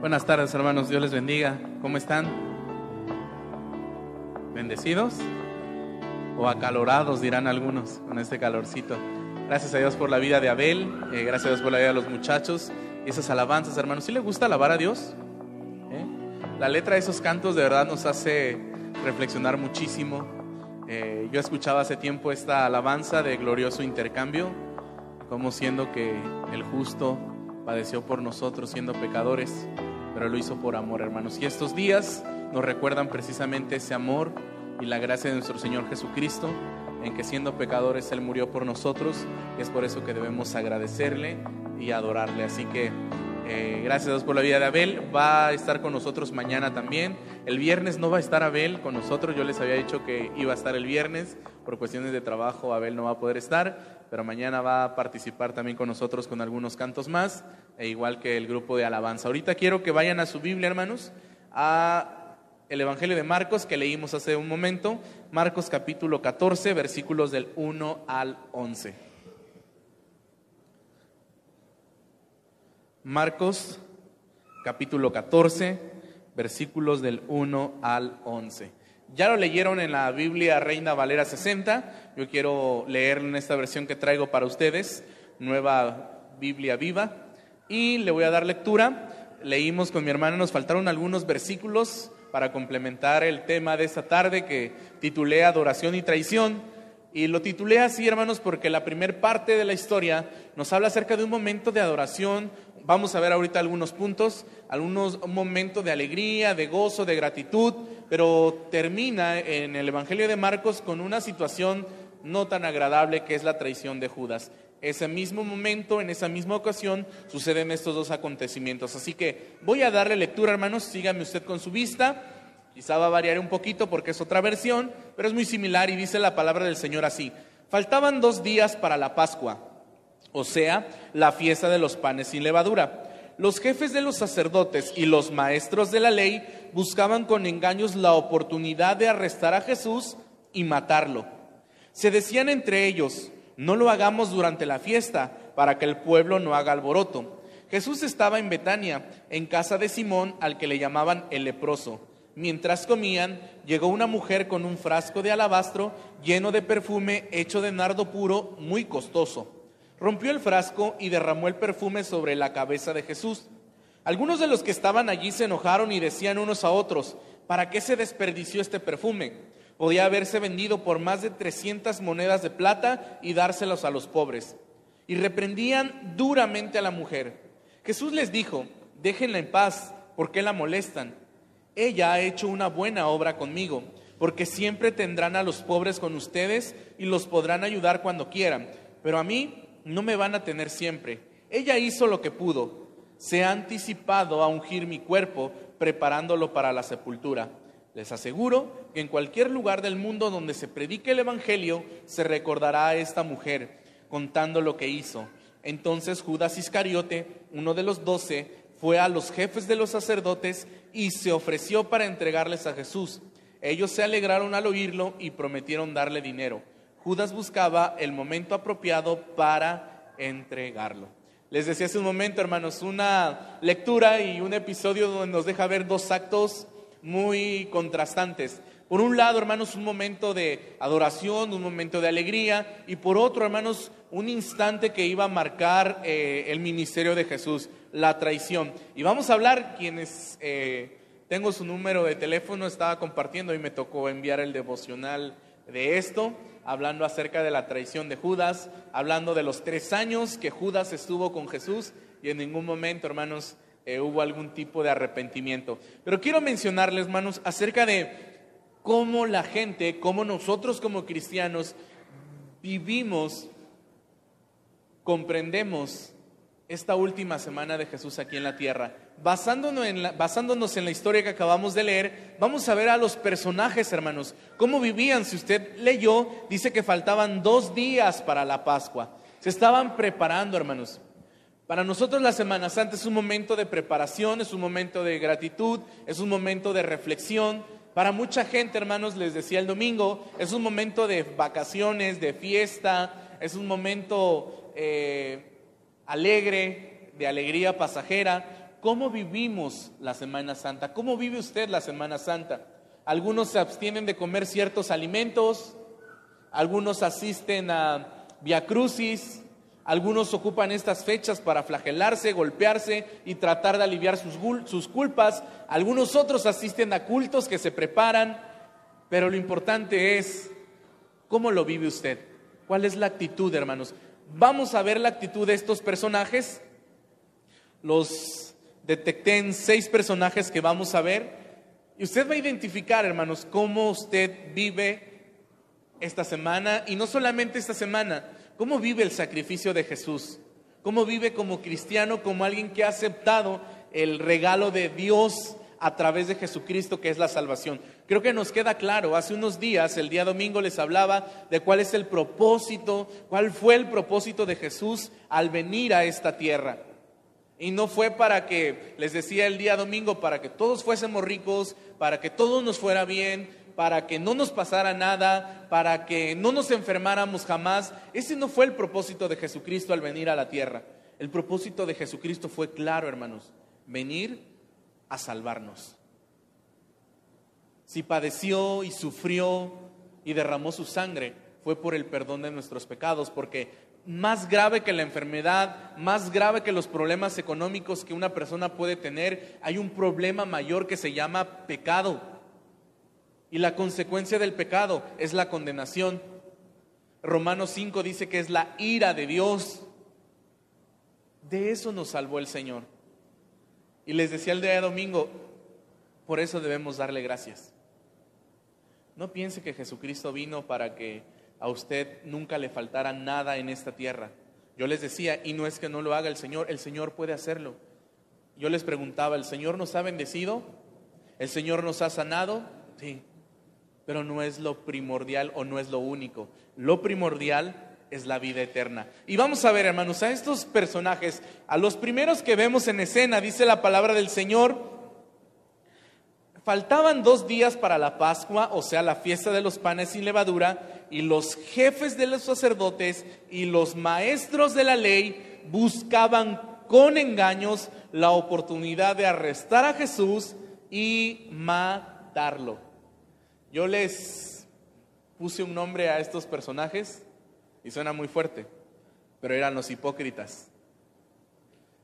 Buenas tardes, hermanos. Dios les bendiga. ¿Cómo están? ¿Bendecidos? O acalorados, dirán algunos, con este calorcito. Gracias a Dios por la vida de Abel. eh, gracias a Dios por la vida de los muchachos. Y esas alabanzas, hermanos. ¿Sí le gusta alabar a Dios? ¿Eh? La letra de esos cantos de verdad nos hace reflexionar muchísimo. Eh, yo escuchaba hace tiempo esta alabanza de glorioso intercambio, como siendo que el justo padeció por nosotros siendo pecadores, pero lo hizo por amor, hermanos. Y estos días nos recuerdan precisamente ese amor y la gracia de nuestro Señor Jesucristo, en que siendo pecadores Él murió por nosotros, y es por eso que debemos agradecerle y adorarle. Así que eh, gracias a Dios por la vida de Abel. Va a estar con nosotros mañana también. El viernes no va a estar Abel con nosotros. Yo les había dicho que iba a estar el viernes. Por cuestiones de trabajo, Abel no va a poder estar. Pero mañana va a participar también con nosotros con algunos cantos más. E igual que el grupo de alabanza. Ahorita quiero que vayan a su Biblia, hermanos, a el Evangelio de Marcos que leímos hace un momento. Marcos capítulo 14, versículos del 1 al 11. Marcos capítulo 14, versículos del 1 al 11. Ya lo leyeron en la Biblia Reina Valera 60, yo quiero leer en esta versión que traigo para ustedes, Nueva Biblia Viva, y le voy a dar lectura. Leímos con mi hermano, nos faltaron algunos versículos para complementar el tema de esta tarde que titulé Adoración y Traición. Y lo titulé así, hermanos, porque la primera parte de la historia nos habla acerca de un momento de adoración. Vamos a ver ahorita algunos puntos, algunos un momento de alegría, de gozo, de gratitud, pero termina en el Evangelio de Marcos con una situación no tan agradable que es la traición de Judas. Ese mismo momento, en esa misma ocasión, suceden estos dos acontecimientos. Así que voy a darle lectura, hermanos, sígame usted con su vista. Quizá va a variar un poquito porque es otra versión, pero es muy similar y dice la palabra del Señor así. Faltaban dos días para la Pascua, o sea, la fiesta de los panes sin levadura. Los jefes de los sacerdotes y los maestros de la ley buscaban con engaños la oportunidad de arrestar a Jesús y matarlo. Se decían entre ellos, no lo hagamos durante la fiesta para que el pueblo no haga alboroto. Jesús estaba en Betania, en casa de Simón, al que le llamaban el leproso. Mientras comían, llegó una mujer con un frasco de alabastro lleno de perfume hecho de nardo puro, muy costoso. Rompió el frasco y derramó el perfume sobre la cabeza de Jesús. Algunos de los que estaban allí se enojaron y decían unos a otros, ¿para qué se desperdició este perfume? Podía haberse vendido por más de 300 monedas de plata y dárselos a los pobres. Y reprendían duramente a la mujer. Jesús les dijo, déjenla en paz, ¿por qué la molestan? Ella ha hecho una buena obra conmigo, porque siempre tendrán a los pobres con ustedes y los podrán ayudar cuando quieran, pero a mí no me van a tener siempre. Ella hizo lo que pudo, se ha anticipado a ungir mi cuerpo, preparándolo para la sepultura. Les aseguro que en cualquier lugar del mundo donde se predique el Evangelio, se recordará a esta mujer contando lo que hizo. Entonces Judas Iscariote, uno de los doce, fue a los jefes de los sacerdotes y se ofreció para entregarles a Jesús. Ellos se alegraron al oírlo y prometieron darle dinero. Judas buscaba el momento apropiado para entregarlo. Les decía hace un momento, hermanos, una lectura y un episodio donde nos deja ver dos actos muy contrastantes. Por un lado, hermanos, un momento de adoración, un momento de alegría, y por otro, hermanos, un instante que iba a marcar eh, el ministerio de Jesús, la traición. Y vamos a hablar, quienes eh, tengo su número de teléfono, estaba compartiendo y me tocó enviar el devocional de esto, hablando acerca de la traición de Judas, hablando de los tres años que Judas estuvo con Jesús y en ningún momento, hermanos, eh, hubo algún tipo de arrepentimiento. Pero quiero mencionarles, hermanos, acerca de cómo la gente, cómo nosotros como cristianos vivimos, comprendemos esta última semana de Jesús aquí en la tierra. Basándonos en, la, basándonos en la historia que acabamos de leer, vamos a ver a los personajes, hermanos, cómo vivían. Si usted leyó, dice que faltaban dos días para la Pascua. Se estaban preparando, hermanos. Para nosotros la Semana Santa es un momento de preparación, es un momento de gratitud, es un momento de reflexión. Para mucha gente, hermanos, les decía el domingo, es un momento de vacaciones, de fiesta, es un momento eh, alegre, de alegría pasajera. ¿cómo vivimos la Semana Santa? ¿Cómo vive usted la Semana Santa? Algunos se abstienen de comer ciertos alimentos, algunos asisten a Via Crucis, algunos ocupan estas fechas para flagelarse, golpearse y tratar de aliviar sus, sus, culpas. Algunos otros asisten a cultos que se preparan. Pero lo importante es cómo lo vive usted. ¿Cuál es la actitud, hermanos? Vamos a ver la actitud de estos personajes. Los detecté en seis personajes que vamos a ver. Y usted va a identificar, hermanos, cómo usted vive esta semana. Y no solamente esta semana, cómo vive el sacrificio de Jesús. Cómo vive como cristiano, como alguien que ha aceptado el regalo de Dios a través de Jesucristo, que es la salvación. Creo que nos queda claro, hace unos días, el día domingo les hablaba de cuál es el propósito, cuál fue el propósito de Jesús al venir a esta tierra. Y no fue para que, les decía el día domingo, para que todos fuésemos ricos, para que todo nos fuera bien, para que no nos pasara nada, para que no nos enfermáramos jamás. Ese no fue el propósito de Jesucristo al venir a la tierra. El propósito de Jesucristo fue claro, hermanos, venir a salvarnos. Si padeció y sufrió y derramó su sangre, fue por el perdón de nuestros pecados, porque más grave que la enfermedad, más grave que los problemas económicos que una persona puede tener, hay un problema mayor que se llama pecado. Y la consecuencia del pecado es la condenación. Romanos 5 dice que es la ira de Dios. De eso nos salvó el Señor. Y les decía el día de domingo, por eso debemos darle gracias. No piense que Jesucristo vino para que a usted nunca le faltara nada en esta tierra. Yo les decía, y no es que no lo haga el Señor, el Señor puede hacerlo. Yo les preguntaba, ¿el Señor nos ha bendecido? ¿El Señor nos ha sanado? Sí, pero no es lo primordial o no es lo único. Lo primordial es la vida eterna. Y vamos a ver, hermanos, a estos personajes, a los primeros que vemos en escena, dice la palabra del Señor, faltaban dos días para la Pascua, o sea, la fiesta de los panes sin levadura, y los jefes de los sacerdotes y los maestros de la ley buscaban con engaños la oportunidad de arrestar a Jesús y matarlo. Yo les puse un nombre a estos personajes, y suena muy fuerte, pero eran los hipócritas.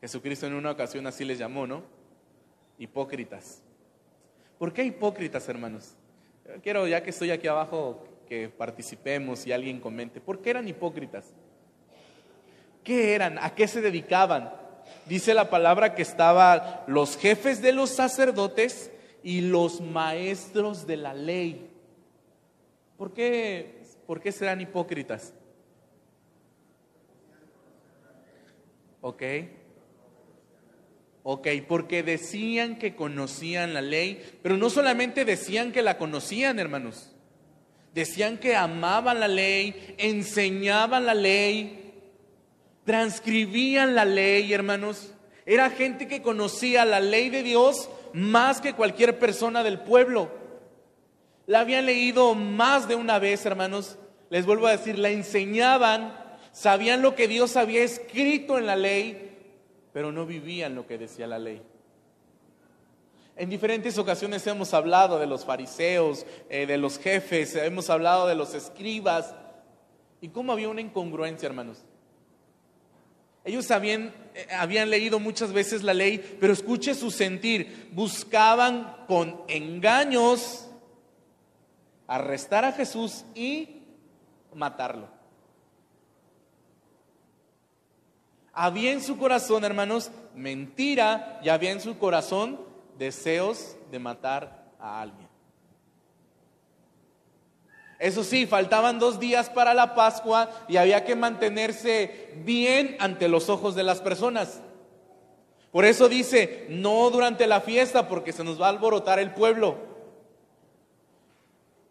Jesucristo en una ocasión así les llamó, ¿no? Hipócritas. ¿Por qué hipócritas, hermanos? Quiero, ya que estoy aquí abajo, que participemos y alguien comente. ¿Por qué eran hipócritas? ¿Qué eran? ¿A qué se dedicaban? Dice la palabra que estaban los jefes de los sacerdotes y los maestros de la ley. ¿Por qué, por qué serán hipócritas? ¿Ok? Ok, porque decían que conocían la ley, pero no solamente decían que la conocían, hermanos. Decían que amaban la ley, enseñaban la ley, transcribían la ley, hermanos. Era gente que conocía la ley de Dios más que cualquier persona del pueblo. La habían leído más de una vez, hermanos. Les vuelvo a decir, la enseñaban sabían lo que Dios había escrito en la ley, pero no vivían lo que decía la ley. En diferentes ocasiones hemos hablado de los fariseos, eh, de los jefes, hemos hablado de los escribas, y cómo había una incongruencia, hermanos. Ellos habían, eh, habían leído muchas veces la ley, pero escuche su sentir, buscaban con engaños arrestar a Jesús y matarlo. Había en su corazón, hermanos, mentira y había en su corazón deseos de matar a alguien. Eso sí, faltaban dos días para la Pascua y había que mantenerse bien ante los ojos de las personas. Por eso dice, no durante la fiesta porque se nos va a alborotar el pueblo.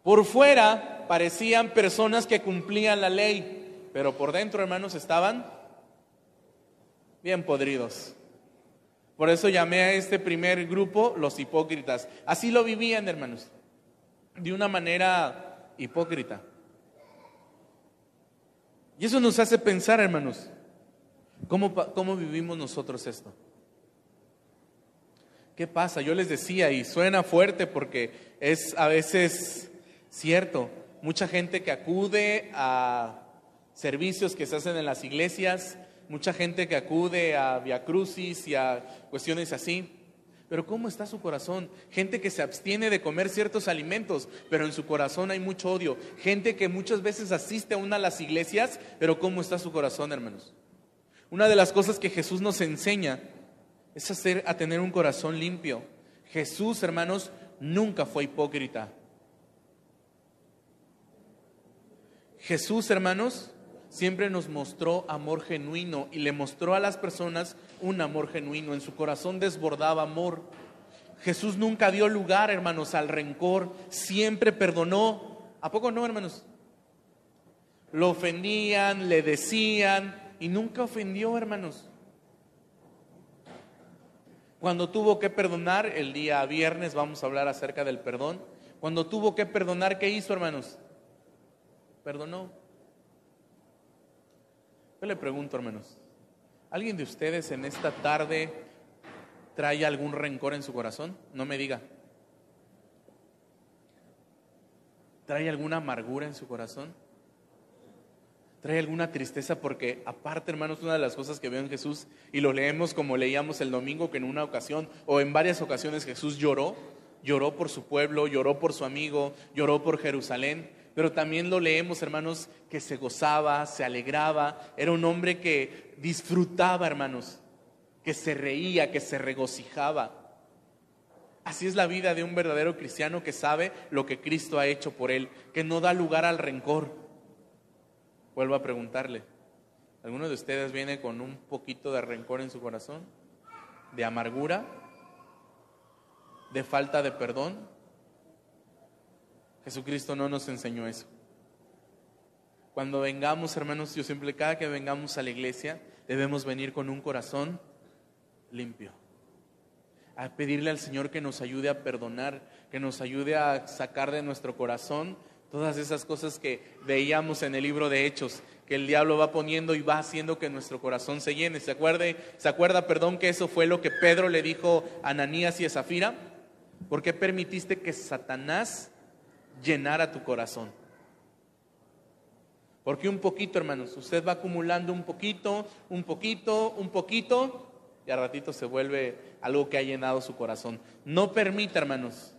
Por fuera parecían personas que cumplían la ley, pero por dentro, hermanos, estaban bien podridos. Por eso llamé a este primer grupo los hipócritas. Así lo vivían, hermanos, de una manera hipócrita. Y eso nos hace pensar, hermanos, ¿cómo, cómo vivimos nosotros esto? ¿Qué pasa? Yo les decía, y suena fuerte porque es a veces cierto, mucha gente que acude a servicios que se hacen en las iglesias, mucha gente que acude a Via Crucis y a cuestiones así. Pero ¿cómo está su corazón? Gente que se abstiene de comer ciertos alimentos, pero en su corazón hay mucho odio. Gente que muchas veces asiste aún a las iglesias, pero ¿cómo está su corazón, hermanos? Una de las cosas que Jesús nos enseña es hacer, a tener un corazón limpio. Jesús, hermanos, nunca fue hipócrita. Jesús, hermanos, siempre nos mostró amor genuino y le mostró a las personas un amor genuino. En su corazón desbordaba amor. Jesús nunca dio lugar, hermanos, al rencor, siempre perdonó. ¿A poco no, hermanos? Lo ofendían, le decían y nunca ofendió, hermanos. Cuando tuvo que perdonar, el día viernes vamos a hablar acerca del perdón. Cuando tuvo que perdonar, ¿qué hizo, hermanos? Perdonó. Yo le pregunto, hermanos, ¿alguien de ustedes en esta tarde trae algún rencor en su corazón? No me diga. ¿Trae alguna amargura en su corazón? ¿Trae alguna tristeza? Porque aparte, hermanos, una de las cosas que veo en Jesús, y lo leemos como leíamos el domingo, que en una ocasión o en varias ocasiones Jesús lloró, lloró por su pueblo, lloró por su amigo, lloró por Jerusalén, pero también lo leemos, hermanos, que se gozaba, se alegraba, era un hombre que disfrutaba, hermanos, que se reía, que se regocijaba. Así es la vida de un verdadero cristiano que sabe lo que Cristo ha hecho por él, que no da lugar al rencor. Vuelvo a preguntarle, ¿alguno de ustedes viene con un poquito de rencor en su corazón? ¿De amargura? ¿De falta de perdón? Jesucristo no nos enseñó eso. Cuando vengamos, hermanos, yo siempre, cada que vengamos a la iglesia, debemos venir con un corazón limpio. A pedirle al Señor que nos ayude a perdonar, que nos ayude a sacar de nuestro corazón todas esas cosas que veíamos en el libro de Hechos, que el diablo va poniendo y va haciendo que nuestro corazón se llene. ¿Se, acuerde, ¿Se acuerda, perdón, que eso fue lo que Pedro le dijo a Ananías y a Zafira? ¿Por qué permitiste que Satanás llenar a tu corazón. Porque un poquito, hermanos, usted va acumulando un poquito, un poquito, un poquito, y a ratito se vuelve algo que ha llenado su corazón. No permita, hermanos,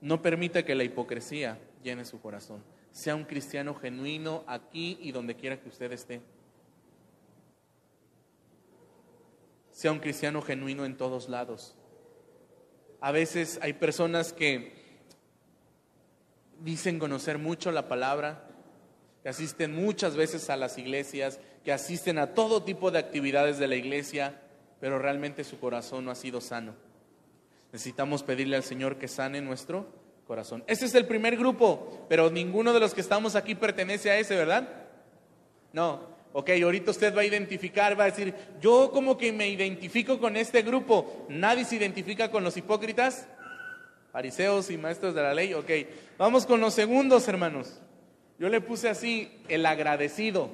no permita que la hipocresía llene su corazón. Sea un cristiano genuino aquí y donde quiera que usted esté. Sea un cristiano genuino en todos lados. A veces hay personas que dicen conocer mucho la palabra, que asisten muchas veces a las iglesias, que asisten a todo tipo de actividades de la iglesia, pero realmente su corazón no ha sido sano. Necesitamos pedirle al Señor que sane nuestro corazón. Ese es el primer grupo, pero ninguno de los que estamos aquí pertenece a ese, ¿verdad? No. Ok, ahorita usted va a identificar, va a decir, yo como que me identifico con este grupo. ¿Nadie se identifica con los hipócritas? Fariseos y maestros de la ley, ok. Vamos con los segundos, hermanos. Yo le puse así, el agradecido.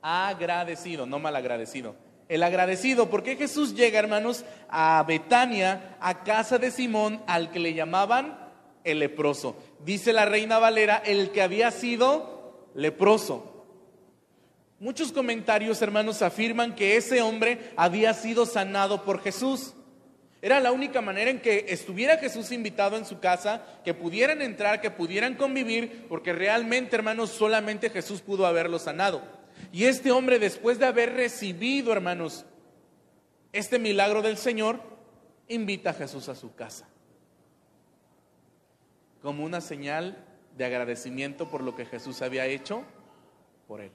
Agradecido, no mal agradecido. El agradecido, porque Jesús llega, hermanos, a Betania, a casa de Simón, al que le llamaban el leproso. Dice la reina Valera, el que había sido leproso. Muchos comentarios, hermanos, afirman que ese hombre había sido sanado por Jesús. Era la única manera en que estuviera Jesús invitado en su casa, que pudieran entrar, que pudieran convivir, porque realmente, hermanos, solamente Jesús pudo haberlo sanado. Y este hombre, después de haber recibido, hermanos, este milagro del Señor, invita a Jesús a su casa. Como una señal de agradecimiento por lo que Jesús había hecho por él.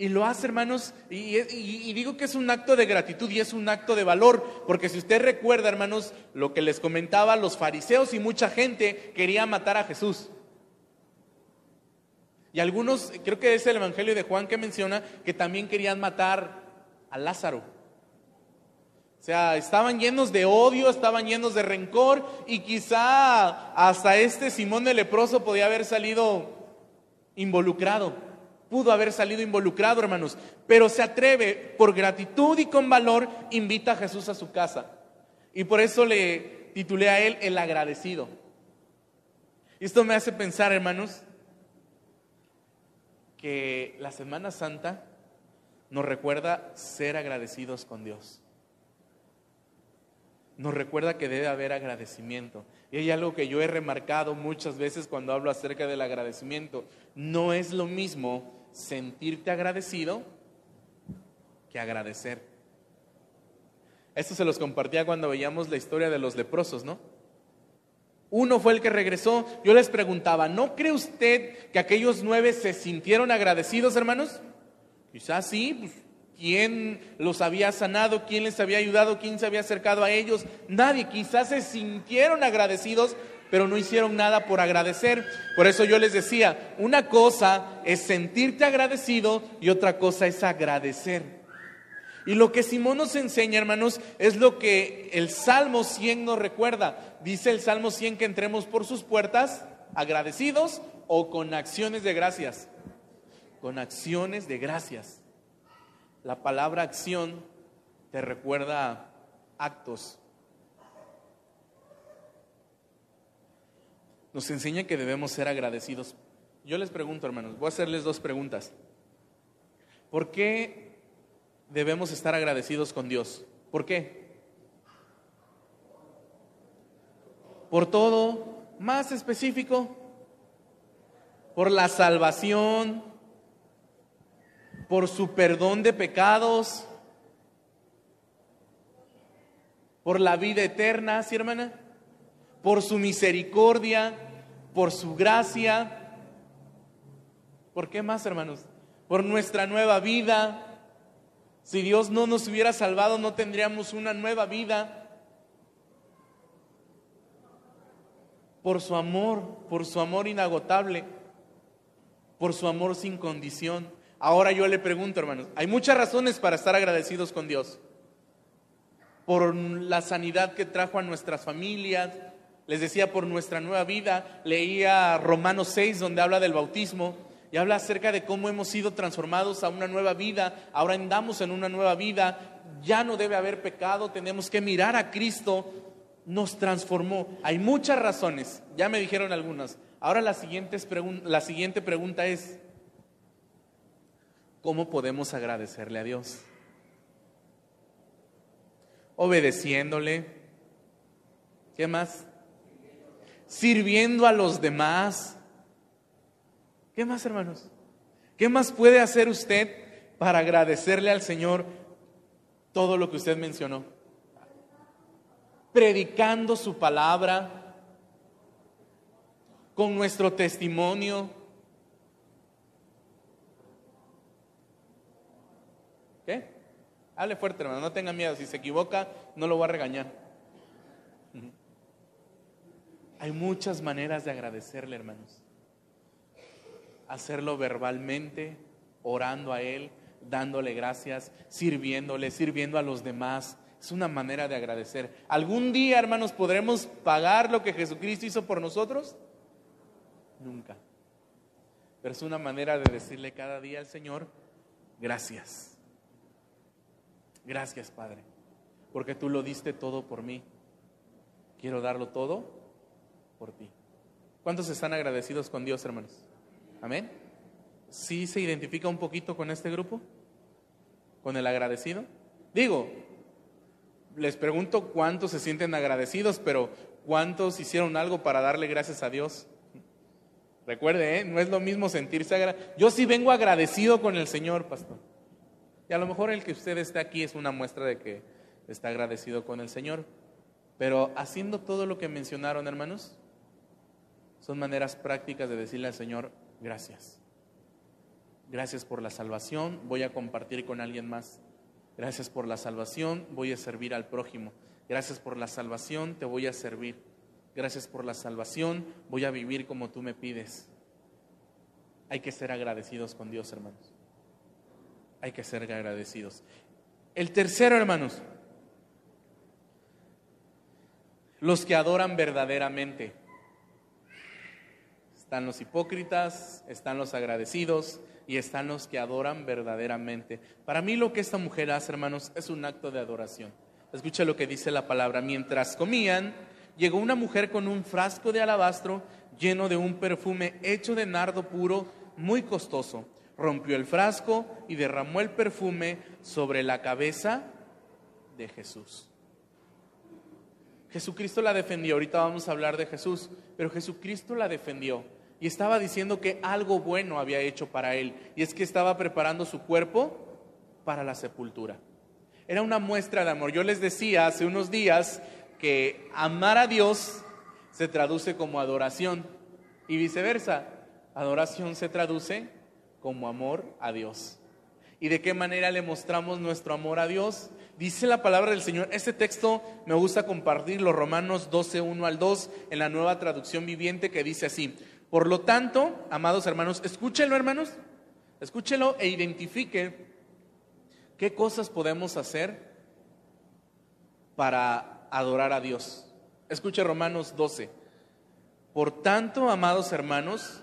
Y lo hace, hermanos, y, digo que es un acto de gratitud y es un acto de valor, porque si usted recuerda, hermanos, lo que les comentaba, los fariseos y mucha gente quería matar a Jesús. Y algunos, creo que es el Evangelio de Juan que menciona que también querían matar a Lázaro. O sea, estaban llenos de odio, estaban llenos de rencor y quizá hasta este Simón de leproso podía haber salido involucrado. Pudo haber salido involucrado, hermanos, pero se atreve por gratitud y con valor, invita a Jesús a su casa. Y por eso le titulé a él el agradecido. Y esto me hace pensar, hermanos, que la Semana Santa nos recuerda ser agradecidos con Dios. Nos recuerda que debe haber agradecimiento. Y hay algo que yo he remarcado muchas veces cuando hablo acerca del agradecimiento. No es lo mismo sentirte agradecido que agradecer. Esto se los compartía cuando veíamos la historia de los leprosos, ¿no? Uno fue el que regresó. Yo les preguntaba, ¿no cree usted que aquellos nueve se sintieron agradecidos, hermanos? Quizás sí, pues, ¿quién los había sanado? ¿Quién les había ayudado? ¿Quién se había acercado a ellos? Nadie. Quizás se sintieron agradecidos, pero no hicieron nada por agradecer. Por eso yo les decía, una cosa es sentirte agradecido y otra cosa es agradecer. Y lo que Simón nos enseña, hermanos, es lo que el Salmo 100 nos recuerda. Dice el Salmo 100 que entremos por sus puertas agradecidos o con acciones de gracias. Con acciones de gracias. La palabra acción te recuerda actos nos enseña que debemos ser agradecidos. Yo les pregunto, hermanos, voy a hacerles dos preguntas. ¿Por qué debemos estar agradecidos con Dios? ¿Por qué? Por todo, más específico, por la salvación, por su perdón de pecados, por la vida eterna, ¿sí, hermana? Por su misericordia, por su gracia. ¿Por qué más, hermanos? Por nuestra nueva vida. Si Dios no nos hubiera salvado, no tendríamos una nueva vida. Por su amor, por su amor inagotable, por su amor sin condición. Ahora yo le pregunto, hermanos, hay muchas razones para estar agradecidos con Dios. Por la sanidad que trajo a nuestras familias, les decía por nuestra nueva vida, leía Romanos 6 donde habla del bautismo y habla acerca de cómo hemos sido transformados a una nueva vida, ahora andamos en una nueva vida, ya no debe haber pecado, tenemos que mirar a Cristo, nos transformó. Hay muchas razones, ya me dijeron algunas. Ahora la siguiente, la siguiente pregunta es, ¿cómo podemos agradecerle a Dios? Obedeciéndole. ¿Qué más? sirviendo a los demás. ¿Qué más, hermanos? ¿Qué más puede hacer usted para agradecerle al Señor todo lo que usted mencionó? Predicando su palabra, con nuestro testimonio. ¿Qué? Hable fuerte, hermano, no tenga miedo. Si se equivoca, no lo voy a regañar. Hay muchas maneras de agradecerle, hermanos. Hacerlo verbalmente, orando a Él, dándole gracias, sirviéndole, sirviendo a los demás. Es una manera de agradecer. ¿Algún día, hermanos, podremos pagar lo que Jesucristo hizo por nosotros? Nunca. Pero es una manera de decirle cada día al Señor, gracias. Gracias, Padre, porque tú lo diste todo por mí. Quiero darlo todo por ti. ¿Cuántos están agradecidos con Dios, hermanos? Amén. ¿Sí se identifica un poquito con este grupo? ¿Con el agradecido? Digo, les pregunto cuántos se sienten agradecidos, pero ¿cuántos hicieron algo para darle gracias a Dios? Recuerde, ¿eh? no es lo mismo sentirse agradecido. Yo sí vengo agradecido con el Señor, pastor. Y a lo mejor el que usted esté aquí es una muestra de que está agradecido con el Señor. Pero haciendo todo lo que mencionaron, hermanos, son maneras prácticas de decirle al Señor, gracias. Gracias por la salvación, voy a compartir con alguien más. Gracias por la salvación, voy a servir al prójimo. Gracias por la salvación, te voy a servir. Gracias por la salvación, voy a vivir como tú me pides. Hay que ser agradecidos con Dios, hermanos. Hay que ser agradecidos. El tercero, hermanos, los que adoran verdaderamente. Están los hipócritas, están los agradecidos, y están los que adoran verdaderamente. Para mí lo que esta mujer hace, hermanos, es un acto de adoración. Escucha lo que dice la palabra. Mientras comían, llegó una mujer con un frasco de alabastro lleno de un perfume hecho de nardo puro, muy costoso. Rompió el frasco y derramó el perfume sobre la cabeza de Jesús. Jesucristo la defendió, ahorita vamos a hablar de Jesús, pero Jesucristo la defendió y estaba diciendo que algo bueno había hecho para él, y es que estaba preparando su cuerpo para la sepultura. Era una muestra de amor. Yo les decía hace unos días que amar a Dios se traduce como adoración y viceversa. Adoración se traduce como amor a Dios. ¿Y de qué manera le mostramos nuestro amor a Dios? Dice la palabra del Señor. Este texto me gusta compartirlo, Romanos 12, 1 al 2, en la nueva traducción viviente que dice así. Por lo tanto, amados hermanos, escúchenlo hermanos, escúchelo e identifique qué cosas podemos hacer para adorar a Dios. Escuche Romanos 12. Por tanto, amados hermanos,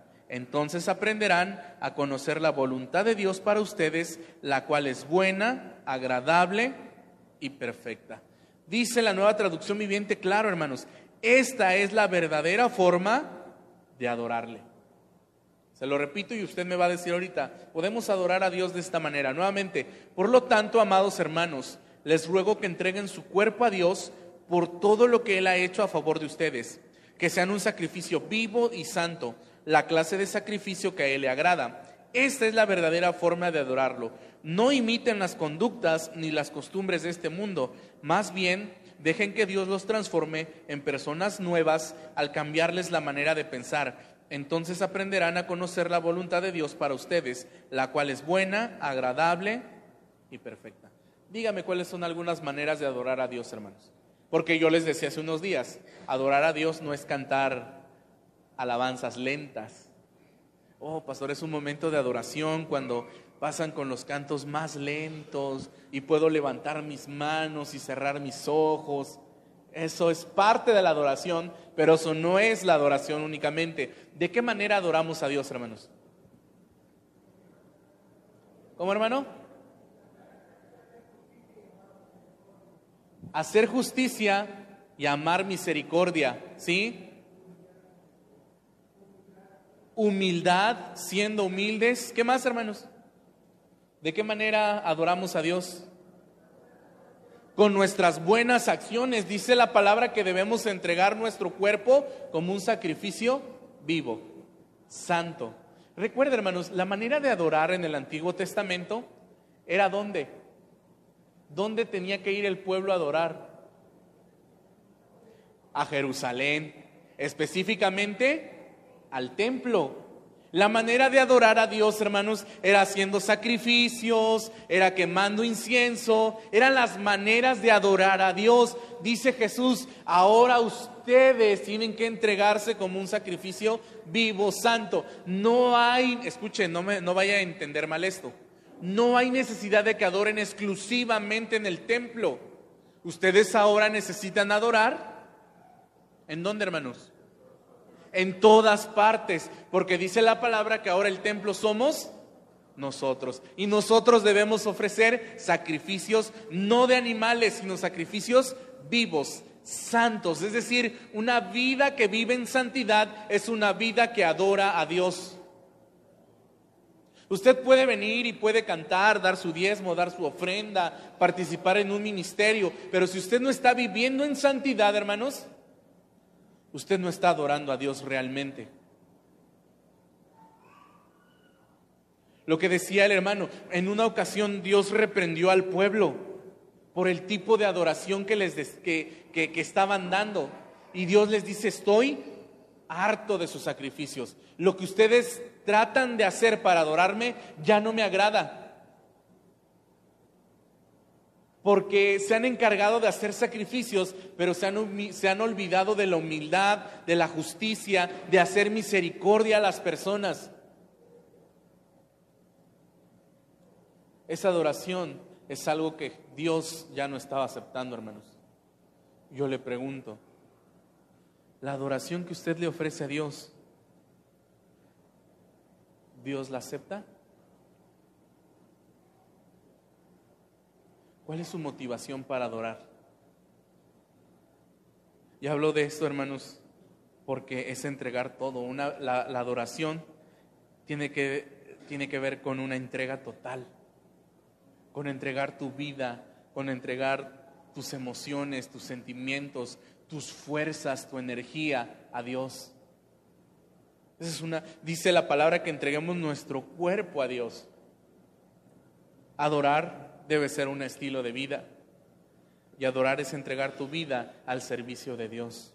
Entonces aprenderán a conocer la voluntad de Dios para ustedes, la cual es buena, agradable y perfecta. Dice la nueva traducción viviente, claro hermanos, esta es la verdadera forma de adorarle. Se lo repito y usted me va a decir ahorita, podemos adorar a Dios de esta manera. Nuevamente, por lo tanto, amados hermanos, les ruego que entreguen su cuerpo a Dios por todo lo que Él ha hecho a favor de ustedes, que sean un sacrificio vivo y santo, la clase de sacrificio que a Él le agrada. Esta es la verdadera forma de adorarlo. No imiten las conductas ni las costumbres de este mundo, más bien dejen que Dios los transforme en personas nuevas al cambiarles la manera de pensar entonces aprenderán a conocer la voluntad de Dios para ustedes, la cual es buena, agradable y perfecta. Dígame cuáles son algunas maneras de adorar a Dios, hermanos. Porque yo les decía hace unos días, adorar a Dios no es cantar alabanzas lentas. Oh, pastor, es un momento de adoración cuando pasan con los cantos más lentos y puedo levantar mis manos y cerrar mis ojos. Eso es parte de la adoración, pero eso no es la adoración únicamente. ¿De qué manera adoramos a Dios, hermanos? ¿Cómo, hermano? Hacer justicia y amar misericordia, ¿sí? Humildad, siendo humildes. ¿Qué más, hermanos? ¿De qué manera adoramos a Dios? con nuestras buenas acciones. Dice la palabra que debemos entregar nuestro cuerpo como un sacrificio vivo, santo. Recuerda, hermanos, la manera de adorar en el Antiguo Testamento era dónde? ¿Dónde tenía que ir el pueblo a adorar? A Jerusalén, específicamente al templo. La manera de adorar a Dios, hermanos, era haciendo sacrificios, era quemando incienso, eran las maneras de adorar a Dios. Dice Jesús, ahora ustedes tienen que entregarse como un sacrificio vivo, santo. No hay, escuchen, no, me, no vaya a entender mal esto, no hay necesidad de que adoren exclusivamente en el templo. Ustedes ahora necesitan adorar. ¿En dónde, hermanos? En todas partes, porque dice la palabra que ahora el templo somos nosotros. Y nosotros debemos ofrecer sacrificios no de animales, sino sacrificios vivos, santos. Es decir, una vida que vive en santidad es una vida que adora a Dios. Usted puede venir y puede cantar, dar su diezmo, dar su ofrenda, participar en un ministerio, pero si usted no está viviendo en santidad, hermanos, usted no está adorando a Dios realmente. Lo que decía el hermano, en una ocasión Dios reprendió al pueblo por el tipo de adoración que, les que, que estaban dando. Y Dios les dice, estoy harto de sus sacrificios. Lo que ustedes tratan de hacer para adorarme ya no me agrada. Porque se han encargado de hacer sacrificios, pero se han, se han, olvidado de la humildad, de la justicia, de hacer misericordia a las personas. Esa adoración es algo que Dios ya no estaba aceptando, hermanos. Yo le pregunto, la adoración que usted le ofrece a Dios, ¿Dios la acepta? ¿Cuál es su motivación para adorar? Y hablo de esto, hermanos, porque es entregar todo. la, adoración tiene que, tiene que ver con una entrega total, con entregar tu vida, con entregar tus emociones, tus sentimientos, tus fuerzas, tu energía a Dios. Esa es una, dice la palabra que entreguemos nuestro cuerpo a Dios. Adorar debe ser un estilo de vida. Y adorar es entregar tu vida al servicio de Dios.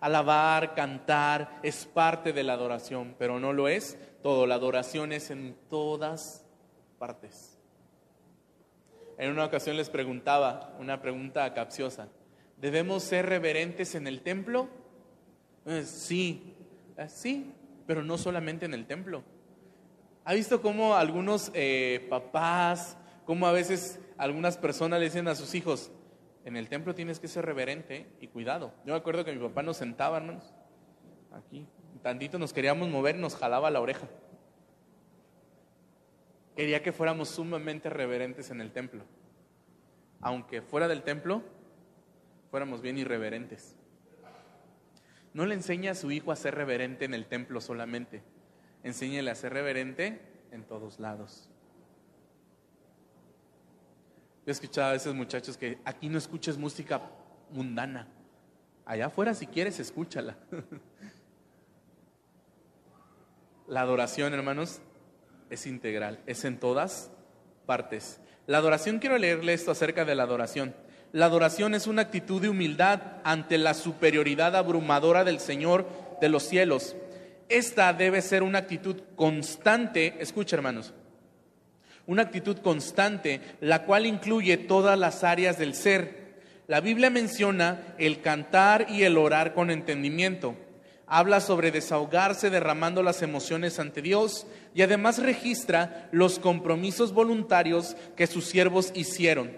Alabar, cantar es parte de la adoración, pero no lo es todo. La adoración es en todas partes. En una ocasión les preguntaba una pregunta capciosa. ¿Debemos ser reverentes en el templo? Eh, sí, eh, sí, pero no solamente en el templo. ¿Ha visto cómo algunos eh, papás como a veces algunas personas le dicen a sus hijos, en el templo tienes que ser reverente y cuidado. Yo me acuerdo que mi papá nos sentaba, hermanos, aquí, tantito nos queríamos mover nos jalaba la oreja. Quería que fuéramos sumamente reverentes en el templo. Aunque fuera del templo, fuéramos bien irreverentes. No le enseña a su hijo a ser reverente en el templo solamente. Enséñele a ser reverente en todos lados. Yo he escuchado a veces muchachos que aquí no escuches música mundana. Allá afuera si quieres, escúchala. La adoración, hermanos, es integral, es en todas partes. La adoración, quiero leerle esto acerca de la adoración. La adoración es una actitud de humildad ante la superioridad abrumadora del Señor de los cielos. Esta debe ser una actitud constante, escucha hermanos, una actitud constante, la cual incluye todas las áreas del ser. La Biblia menciona el cantar y el orar con entendimiento. Habla sobre desahogarse derramando las emociones ante Dios y además registra los compromisos voluntarios que sus siervos hicieron.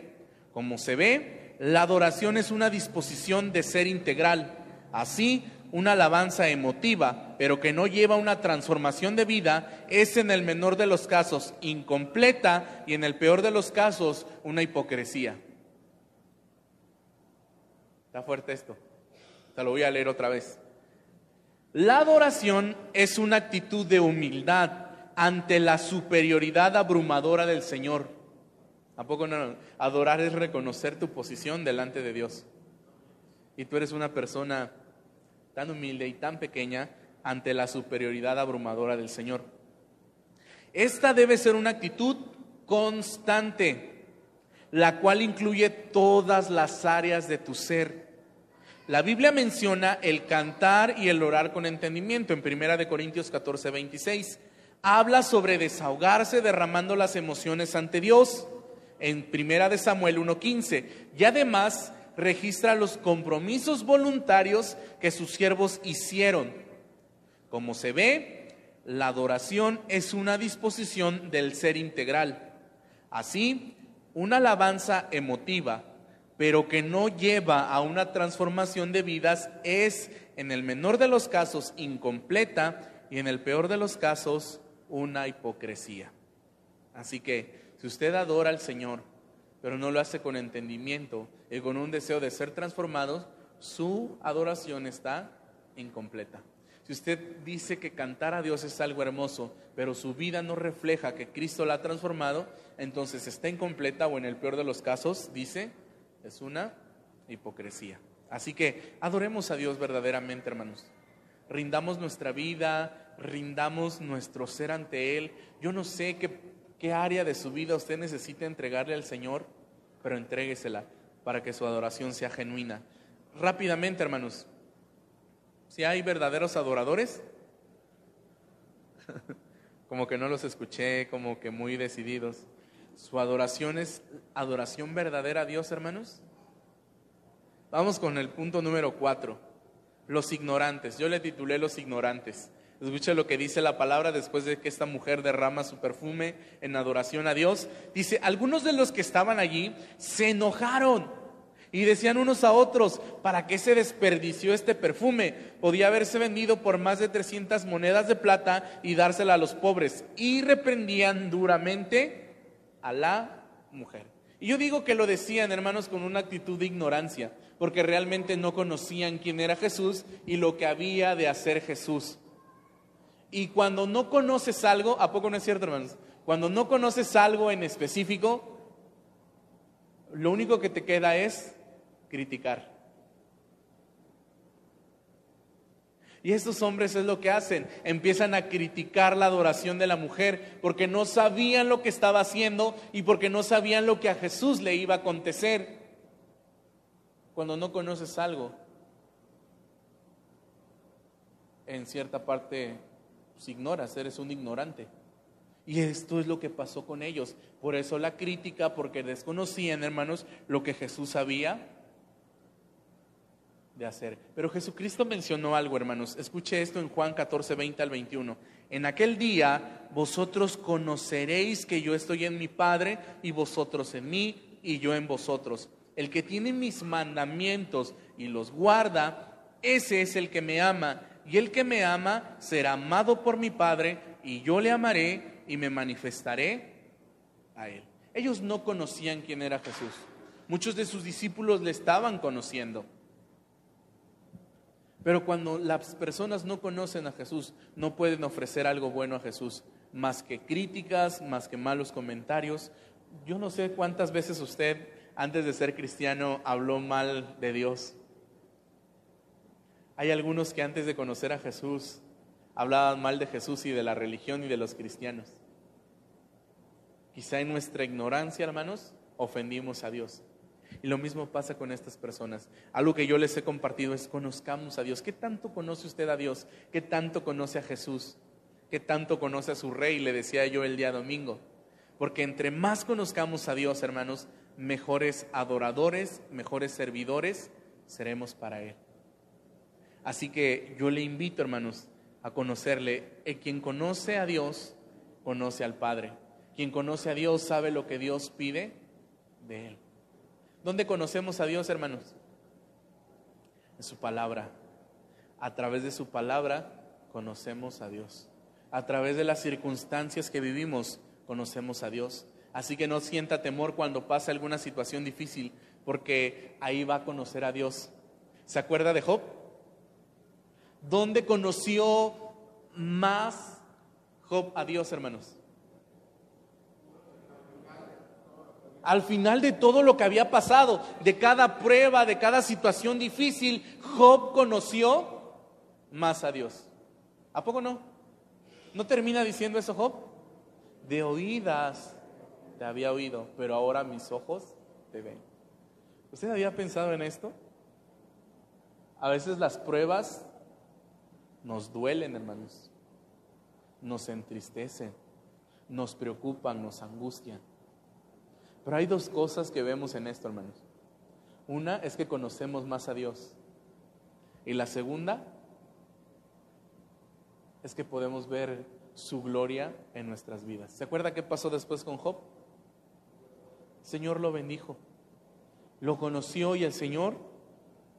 Como se ve, la adoración es una disposición de ser integral. Así, una alabanza emotiva, pero que no lleva una transformación de vida, es en el menor de los casos incompleta y en el peor de los casos una hipocresía. Está fuerte esto. Te lo voy a leer otra vez. La adoración es una actitud de humildad ante la superioridad abrumadora del Señor. ¿A poco no? Adorar es reconocer tu posición delante de Dios. Y tú eres una persona tan humilde y tan pequeña ante la superioridad abrumadora del Señor. Esta debe ser una actitud constante, la cual incluye todas las áreas de tu ser. La Biblia menciona el cantar y el orar con entendimiento en 1 Corintios 14, 26. Habla sobre desahogarse derramando las emociones ante Dios en 1 Samuel 1.15. Y además registra los compromisos voluntarios que sus siervos hicieron. Como se ve, la adoración es una disposición del ser integral. Así, una alabanza emotiva, pero que no lleva a una transformación de vidas, es, en el menor de los casos, incompleta y en el peor de los casos, una hipocresía. Así que, si usted adora al Señor, pero no lo hace con entendimiento y con un deseo de ser transformados, su adoración está incompleta. Si usted dice que cantar a Dios es algo hermoso, pero su vida no refleja que Cristo la ha transformado, entonces está incompleta o en el peor de los casos, dice, es una hipocresía. Así que adoremos a Dios verdaderamente, hermanos. Rindamos nuestra vida, rindamos nuestro ser ante Él. Yo no sé qué qué área de su vida usted necesita entregarle al Señor, pero entréguesela para que su adoración sea genuina. Rápidamente, hermanos, si hay verdaderos adoradores, como que no los escuché, como que muy decididos. ¿Su adoración es adoración verdadera a Dios, hermanos? Vamos con el punto número cuatro. Los ignorantes. Yo le titulé Los ignorantes. Escucha lo que dice la palabra después de que esta mujer derrama su perfume en adoración a Dios. Dice, algunos de los que estaban allí se enojaron y decían unos a otros, ¿para qué se desperdició este perfume? Podía haberse vendido por más de 300 monedas de plata y dársela a los pobres. Y reprendían duramente a la mujer. Y yo digo que lo decían, hermanos, con una actitud de ignorancia, porque realmente no conocían quién era Jesús y lo que había de hacer Jesús. Y cuando no conoces algo, ¿a poco no es cierto, hermanos? Cuando no conoces algo en específico, lo único que te queda es criticar. Y estos hombres es lo que hacen, empiezan a criticar la adoración de la mujer porque no sabían lo que estaba haciendo y porque no sabían lo que a Jesús le iba a acontecer. Cuando no conoces algo, en cierta parte pues, ignoras, eres un ignorante. Y esto es lo que pasó con ellos. Por eso la crítica, porque desconocían, hermanos, lo que Jesús sabía de hacer. Pero Jesucristo mencionó algo, hermanos. Escuche esto en Juan 14, 20 al 21. En aquel día vosotros conoceréis que yo estoy en mi Padre y vosotros en mí y yo en vosotros. El que tiene mis mandamientos y los guarda, ese es el que me ama. Y el que me ama será amado por mi Padre y yo le amaré y me manifestaré a él. Ellos no conocían quién era Jesús. Muchos de sus discípulos le estaban conociendo. Pero cuando las personas no conocen a Jesús, no pueden ofrecer algo bueno a Jesús, más que críticas, más que malos comentarios. Yo no sé cuántas veces usted, antes de ser cristiano, habló mal de Dios. Hay algunos que antes de conocer a Jesús hablaban mal de Jesús y de la religión y de los cristianos. Quizá en nuestra ignorancia, hermanos, ofendimos a Dios. Y lo mismo pasa con estas personas. Algo que yo les he compartido es conozcamos a Dios. ¿Qué tanto conoce usted a Dios? ¿Qué tanto conoce a Jesús? ¿Qué tanto conoce a su rey? Le decía yo el día domingo. Porque entre más conozcamos a Dios, hermanos, mejores adoradores, mejores servidores seremos para Él. Así que yo le invito, hermanos, a conocerle. Eh, quien conoce a Dios, conoce al Padre. Quien conoce a Dios sabe lo que Dios pide de Él. ¿Dónde conocemos a Dios, hermanos? En su palabra. A través de su palabra conocemos a Dios. A través de las circunstancias que vivimos conocemos a Dios. Así que no sienta temor cuando pase alguna situación difícil, porque ahí va a conocer a Dios. ¿Se acuerda de Job? ¿Dónde conoció más Job a Dios, hermanos? al final de todo lo que había pasado, de cada prueba, de cada situación difícil, Job conoció más a Dios. ¿A poco no? ¿No termina diciendo eso Job? De oídas te había oído, pero ahora mis ojos te ven. ¿Usted había pensado en esto? A veces las pruebas nos duelen, hermanos, nos entristecen, nos preocupan, nos angustian. Pero hay dos cosas que vemos en esto, hermanos. Una es que conocemos más a Dios. Y la segunda es que podemos ver su gloria en nuestras vidas. ¿Se acuerda qué pasó después con Job? El Señor lo bendijo. Lo conoció y el Señor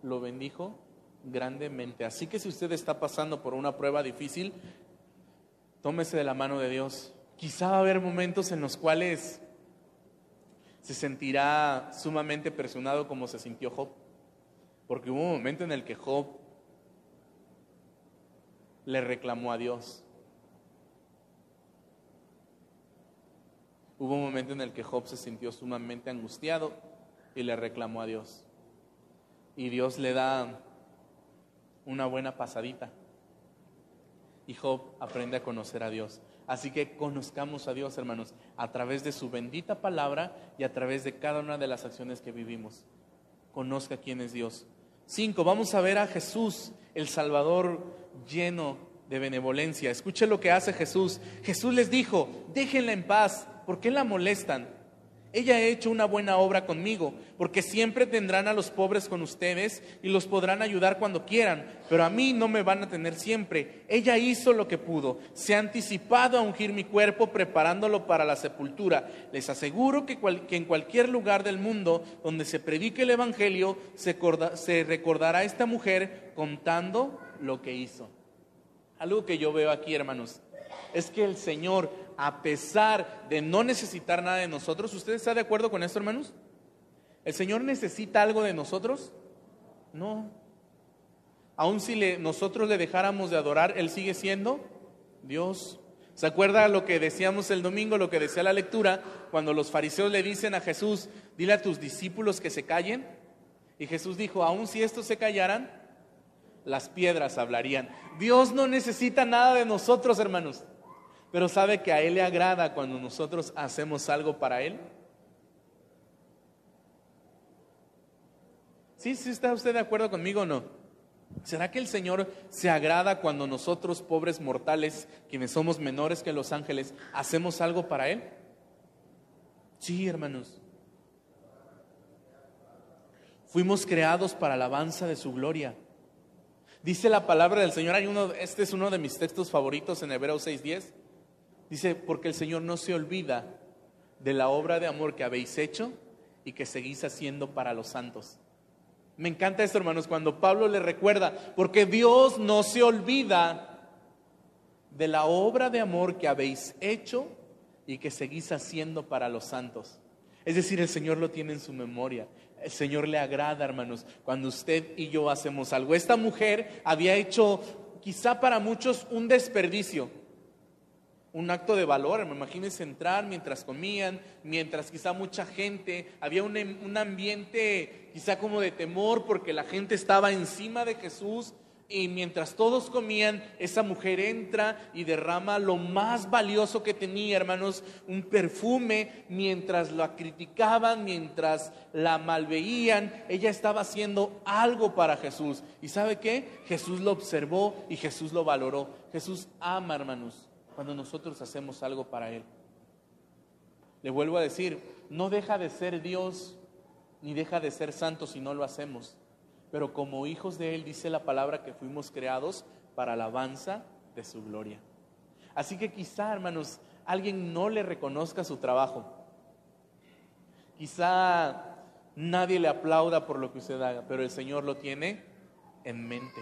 lo bendijo grandemente. Así que si usted está pasando por una prueba difícil, tómese de la mano de Dios. Quizá va a haber momentos en los cuales se sentirá sumamente presionado como se sintió Job. Porque hubo un momento en el que Job le reclamó a Dios. Hubo un momento en el que Job se sintió sumamente angustiado y le reclamó a Dios. Y Dios le da una buena pasadita. Y Job aprende a conocer a Dios. Así que conozcamos a Dios, hermanos, a través de su bendita palabra y a través de cada una de las acciones que vivimos. Conozca quién es Dios. Cinco, vamos a ver a Jesús, el Salvador lleno de benevolencia. Escuche lo que hace Jesús. Jesús les dijo, déjenla en paz, ¿por qué la molestan? Ella ha hecho una buena obra conmigo, porque siempre tendrán a los pobres con ustedes y los podrán ayudar cuando quieran, pero a mí no me van a tener siempre. Ella hizo lo que pudo, se ha anticipado a ungir mi cuerpo preparándolo para la sepultura. Les aseguro que, en cualquier lugar del mundo donde se predique el Evangelio, se, se recordará a esta mujer contando lo que hizo. Algo que yo veo aquí, hermanos, es que el Señor a pesar de no necesitar nada de nosotros. ¿Usted está de acuerdo con esto, hermanos? ¿El Señor necesita algo de nosotros? No. Aun si nosotros le dejáramos de adorar, Él sigue siendo Dios. ¿Se acuerda lo que decíamos el domingo, lo que decía la lectura, cuando los fariseos le dicen a Jesús, dile a tus discípulos que se callen? Y Jesús dijo, aun si estos se callaran, las piedras hablarían. Dios no necesita nada de nosotros, hermanos. Pero ¿sabe que a Él le agrada cuando nosotros hacemos algo para Él? ¿Sí, sí está usted de acuerdo conmigo o no? ¿Será que el Señor se agrada cuando nosotros, pobres mortales, quienes somos menores que los ángeles, hacemos algo para Él? Sí, hermanos. Fuimos creados para alabanza de su gloria. Dice la palabra del Señor, este es uno de mis textos favoritos en Hebreos 6.10. Dice, porque el Señor no se olvida de la obra de amor que habéis hecho y que seguís haciendo para los santos. Me encanta esto, hermanos, cuando Pablo le recuerda, porque Dios no se olvida de la obra de amor que habéis hecho y que seguís haciendo para los santos. Es decir, el Señor lo tiene en su memoria. El Señor le agrada, hermanos, cuando usted y yo hacemos algo. Esta mujer había hecho quizá para muchos un desperdicio un acto de valor. Me imagínense entrar mientras comían, mientras quizá mucha gente, había un, un, ambiente quizá como de temor porque la gente estaba encima de Jesús y mientras todos comían, esa mujer entra y derrama lo más valioso que tenía, hermanos, un perfume, mientras la criticaban, mientras la malveían, ella estaba haciendo algo para Jesús. ¿Y sabe qué? Jesús lo observó y Jesús lo valoró. Jesús ama, hermanos cuando nosotros hacemos algo para Él. Le vuelvo a decir, no deja de ser Dios ni deja de ser santo si no lo hacemos. Pero como hijos de Él dice la palabra que fuimos creados para alabanza de su gloria. Así que quizá, hermanos, alguien no le reconozca su trabajo. Quizá nadie le aplauda por lo que usted haga, pero el Señor lo tiene en mente.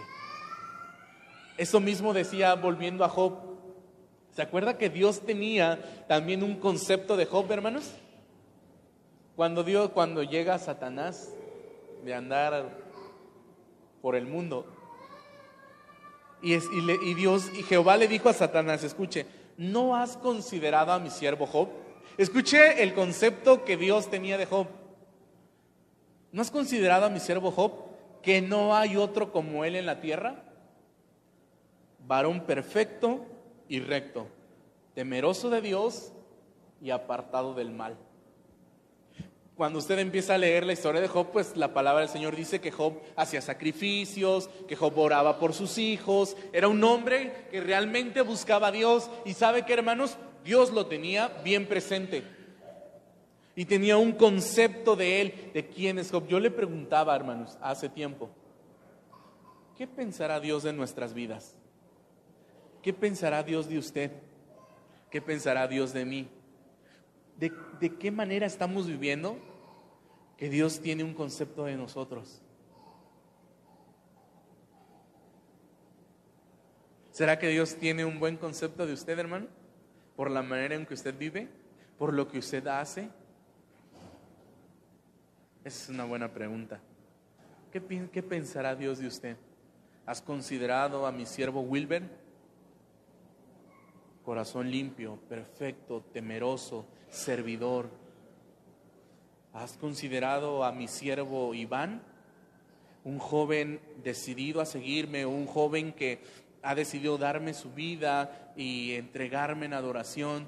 Eso mismo decía volviendo a Job, ¿Se acuerda que Dios tenía también un concepto de Job, hermanos? Cuando Dios, cuando llega Satanás de andar por el mundo, y, y Dios y Jehová le dijo a Satanás, escuche, ¿no has considerado a mi siervo Job? Escuche el concepto que Dios tenía de Job. ¿No has considerado a mi siervo Job que no hay otro como él en la tierra? Varón perfecto y recto, temeroso de Dios y apartado del mal. Cuando usted empieza a leer la historia de Job, pues la palabra del Señor dice que Job hacía sacrificios, que Job oraba por sus hijos, era un hombre que realmente buscaba a Dios y sabe que hermanos, Dios lo tenía bien presente y tenía un concepto de él, de quién es Job. Yo le preguntaba, hermanos, hace tiempo, ¿qué pensará Dios de nuestras vidas? ¿Qué pensará Dios de usted? ¿Qué pensará Dios de mí? ¿De, qué manera estamos viviendo? Que Dios tiene un concepto de nosotros. ¿Será que Dios tiene un buen concepto de usted, hermano? ¿Por la manera en que usted vive? ¿Por lo que usted hace? Esa es una buena pregunta. ¿Qué, qué pensará Dios de usted? ¿Has considerado a mi siervo Wilber? Corazón limpio, perfecto, temeroso, servidor. ¿Has considerado a mi siervo Iván? Un joven decidido a seguirme, un joven que ha decidido darme su vida y entregarme en adoración,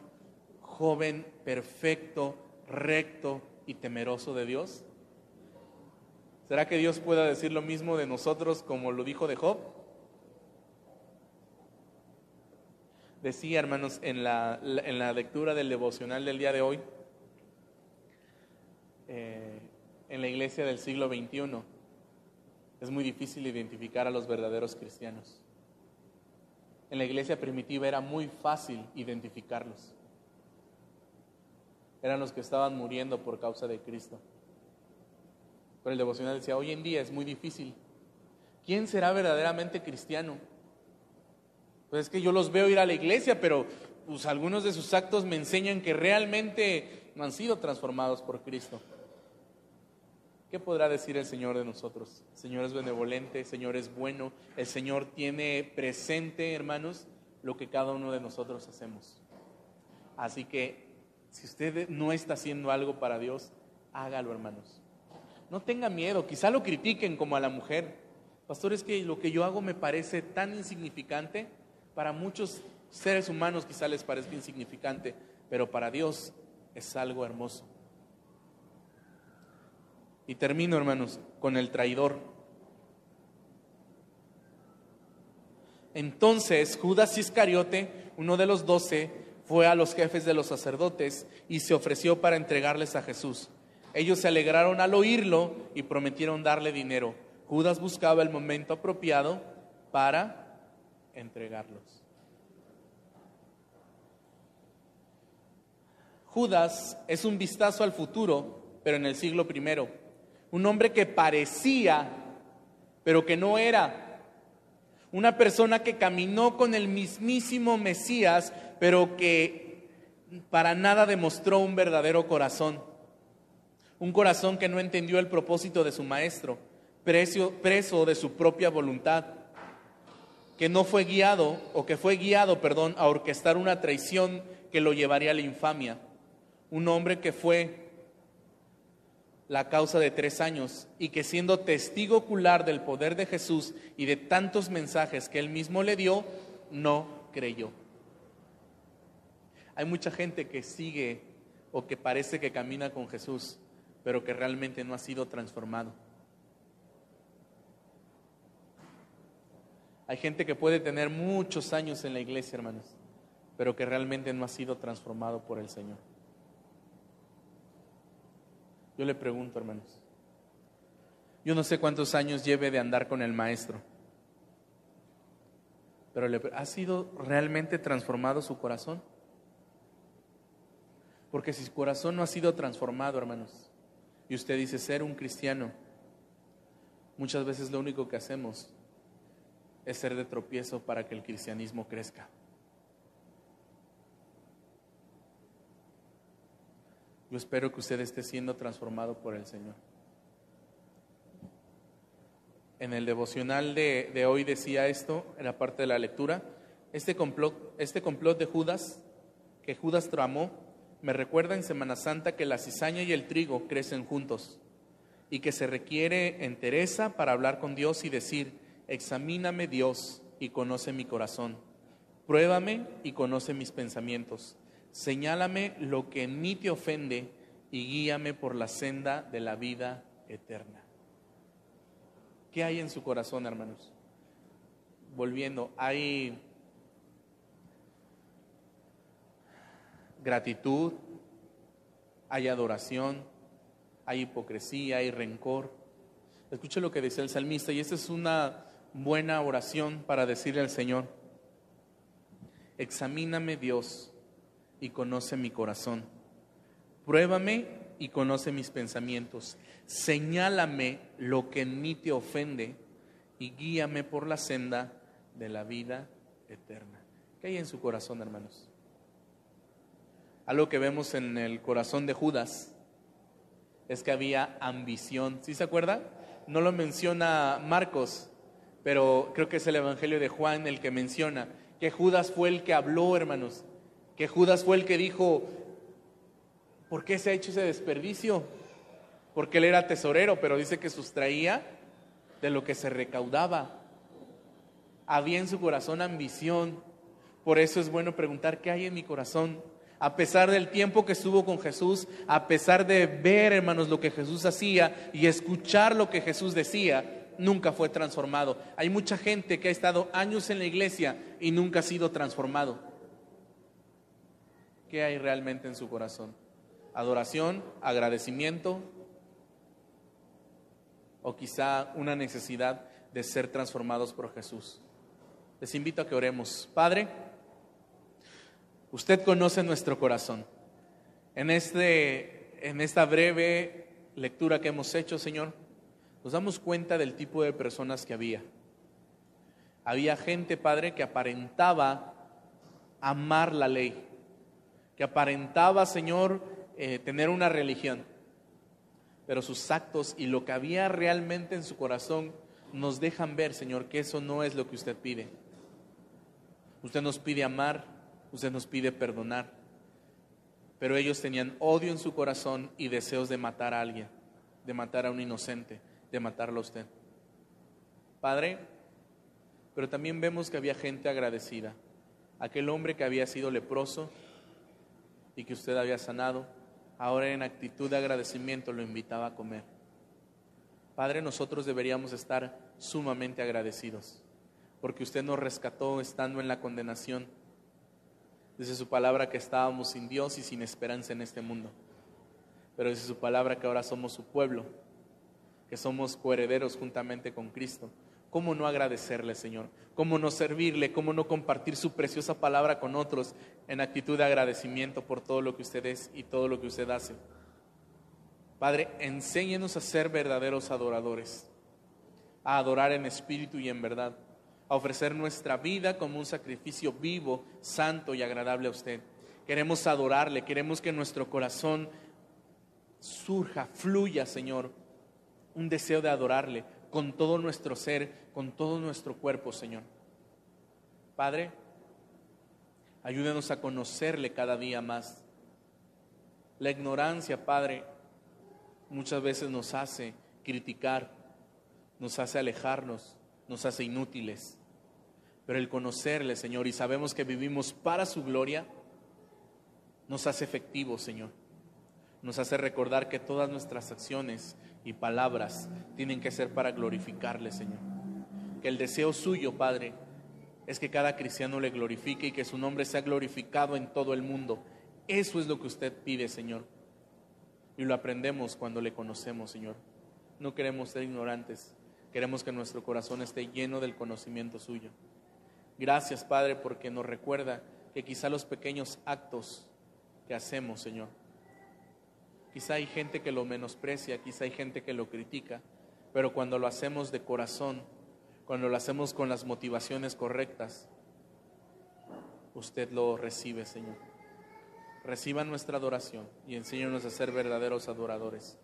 joven perfecto, recto y temeroso de Dios. ¿Será que Dios pueda decir lo mismo de nosotros como lo dijo de Job? Decía, hermanos, en la, en la lectura del devocional del día de hoy, en la iglesia del siglo XXI es muy difícil identificar a los verdaderos cristianos. En la iglesia primitiva era muy fácil identificarlos. Eran los que estaban muriendo por causa de Cristo. Pero el devocional decía, hoy en día es muy difícil. ¿Quién será verdaderamente cristiano? Pues es que yo los veo ir a la iglesia, pero pues, algunos de sus actos me enseñan que realmente no han sido transformados por Cristo. ¿Qué podrá decir el Señor de nosotros? El Señor es benevolente, el Señor es bueno, el Señor tiene presente, hermanos, lo que cada uno de nosotros hacemos. Así que si usted no está haciendo algo para Dios, hágalo, hermanos. No tenga miedo, quizá lo critiquen como a la mujer. Pastor, es que lo que yo hago me parece tan insignificante. Para muchos seres humanos quizá les parezca insignificante, pero para Dios es algo hermoso. Y termino, hermanos, con el traidor. Entonces Judas Iscariote, uno de los doce, fue a los jefes de los sacerdotes y se ofreció para entregarles a Jesús. Ellos se alegraron al oírlo y prometieron darle dinero. Judas buscaba el momento apropiado para entregarlos. Judas es un vistazo al futuro, pero en el siglo primero. Un hombre que parecía, pero que no era. Una persona que caminó con el mismísimo Mesías, pero que para nada demostró un verdadero corazón. Un corazón que no entendió el propósito de su maestro, preso, preso de su propia voluntad, que no fue guiado, o que fue guiado, perdón, a orquestar una traición que lo llevaría a la infamia. Un hombre que fue la causa de tres años y que siendo testigo ocular del poder de Jesús y de tantos mensajes que él mismo le dio, no creyó. Hay mucha gente que sigue o que parece que camina con Jesús, pero que realmente no ha sido transformado. Hay gente que puede tener muchos años en la iglesia, hermanos, pero que realmente no ha sido transformado por el Señor. Yo le pregunto, hermanos, yo no sé cuántos años lleve de andar con el Maestro, pero ¿ha sido realmente transformado su corazón? Porque si su corazón no ha sido transformado, hermanos, y usted dice ser un cristiano, muchas veces lo único que hacemos es ser de tropiezo para que el cristianismo crezca. Yo espero que usted esté siendo transformado por el Señor. En el devocional de, de hoy decía esto, en la parte de la lectura, este complot, este complot de Judas, que Judas tramó, me recuerda en Semana Santa que la cizaña y el trigo crecen juntos y que se requiere entereza para hablar con Dios y decir, examíname Dios y conoce mi corazón, pruébame y conoce mis pensamientos, señálame lo que en mí te ofende y guíame por la senda de la vida eterna. ¿Qué hay en su corazón, hermanos? Volviendo, hay gratitud, hay adoración, hay hipocresía, hay rencor. Escuche lo que dice el salmista y esta es una buena oración para decirle al Señor, examíname Dios y conoce mi corazón. Pruébame y conoce mis pensamientos. Señálame lo que en mí te ofende y guíame por la senda de la vida eterna. ¿Qué hay en su corazón, hermanos? Algo que vemos en el corazón de Judas es que había ambición. ¿Sí se acuerda? No lo menciona Marcos, pero creo que es el Evangelio de Juan el que menciona que Judas fue el que habló, hermanos, que Judas fue el que dijo, ¿por qué se ha hecho ese desperdicio? Porque él era tesorero, pero dice que sustraía de lo que se recaudaba. Había en su corazón ambición. Por eso es bueno preguntar qué hay en mi corazón a pesar del tiempo que estuvo con Jesús, a pesar de ver, hermanos, lo que Jesús hacía y escuchar lo que Jesús decía, nunca fue transformado. Hay mucha gente que ha estado años en la iglesia y nunca ha sido transformado. ¿Qué hay realmente en su corazón? Adoración, agradecimiento, o quizá una necesidad de ser transformados por Jesús. Les invito a que oremos. Padre, usted conoce nuestro corazón. En, este, en esta breve lectura que hemos hecho, Señor, nos damos cuenta del tipo de personas que había. Había gente, Padre, que aparentaba amar la ley, que aparentaba, Señor, eh, tener una religión, pero sus actos y lo que había realmente en su corazón nos dejan ver, Señor, que eso no es lo que usted pide. Usted nos pide amar, usted nos pide perdonar, pero ellos tenían odio en su corazón y deseos de matar a alguien, de matar a un inocente, de matarlo a usted. Padre, pero también vemos que había gente agradecida. Aquel hombre que había sido leproso y que usted había sanado, ahora en actitud de agradecimiento lo invitaba a comer. Padre, nosotros deberíamos estar sumamente agradecidos, porque usted nos rescató estando en la condenación. Dice su palabra que estábamos sin Dios y sin esperanza en este mundo. Pero dice su palabra que ahora somos su pueblo, que somos coherederos juntamente con Cristo. ¿Cómo no agradecerle, Señor? ¿Cómo no servirle? ¿Cómo no compartir su preciosa palabra con otros en actitud de agradecimiento por todo lo que usted es y todo lo que usted hace? Padre, enséñenos a ser verdaderos adoradores, a adorar en espíritu y en verdad, a ofrecer nuestra vida como un sacrificio vivo, santo y agradable a usted. Queremos adorarle, queremos que nuestro corazón surja, fluya, Señor, un deseo de adorarle con todo nuestro ser, con todo nuestro cuerpo, Señor. Padre, ayúdenos a conocerle cada día más. La ignorancia, Padre, muchas veces nos hace criticar, nos hace alejarnos, nos hace inútiles. Pero el conocerle, Señor, y sabemos que vivimos para su gloria, nos hace efectivos, Señor. Nos hace recordar que todas nuestras acciones y palabras tienen que ser para glorificarle, Señor. Que el deseo suyo, Padre, es que cada cristiano le glorifique y que su nombre sea glorificado en todo el mundo. Eso es lo que usted pide, Señor. Y lo aprendemos cuando le conocemos, Señor. No queremos ser ignorantes, queremos que nuestro corazón esté lleno del conocimiento suyo. Gracias, Padre, porque nos recuerda que quizá los pequeños actos que hacemos, Señor, quizá hay gente que lo menosprecia, quizá hay gente que lo critica, pero cuando lo hacemos de corazón, cuando lo hacemos con las motivaciones correctas, usted lo recibe, Señor reciba nuestra adoración y enséñanos a ser verdaderos adoradores.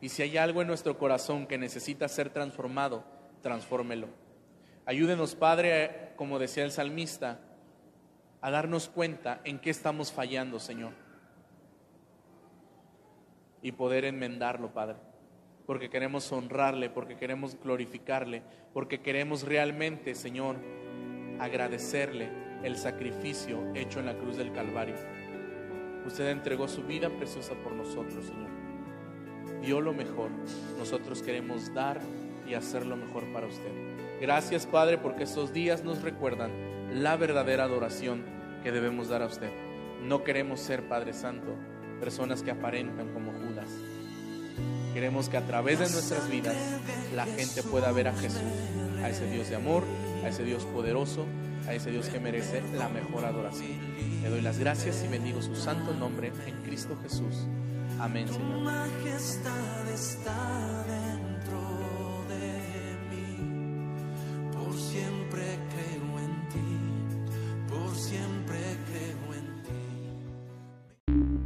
Y si hay algo en nuestro corazón que necesita ser transformado, transfórmelo. Ayúdenos, Padre, como decía el salmista, a darnos cuenta en qué estamos fallando, Señor. Y poder enmendarlo, Padre. Porque queremos honrarle, porque queremos glorificarle, porque queremos realmente, Señor, agradecerle el sacrificio hecho en la cruz del Calvario. Usted entregó su vida preciosa por nosotros, Señor. Dio lo mejor. Nosotros queremos dar y hacer lo mejor para usted. Gracias, Padre, porque estos días nos recuerdan la verdadera adoración que debemos dar a usted. No queremos ser, Padre Santo, personas que aparentan como Judas. Queremos que a través de nuestras vidas la gente pueda ver a Jesús, a ese Dios de amor, a ese Dios poderoso, a ese Dios que merece la mejor adoración. Le doy las gracias y bendigo su santo nombre en Cristo Jesús. Amén, Señor.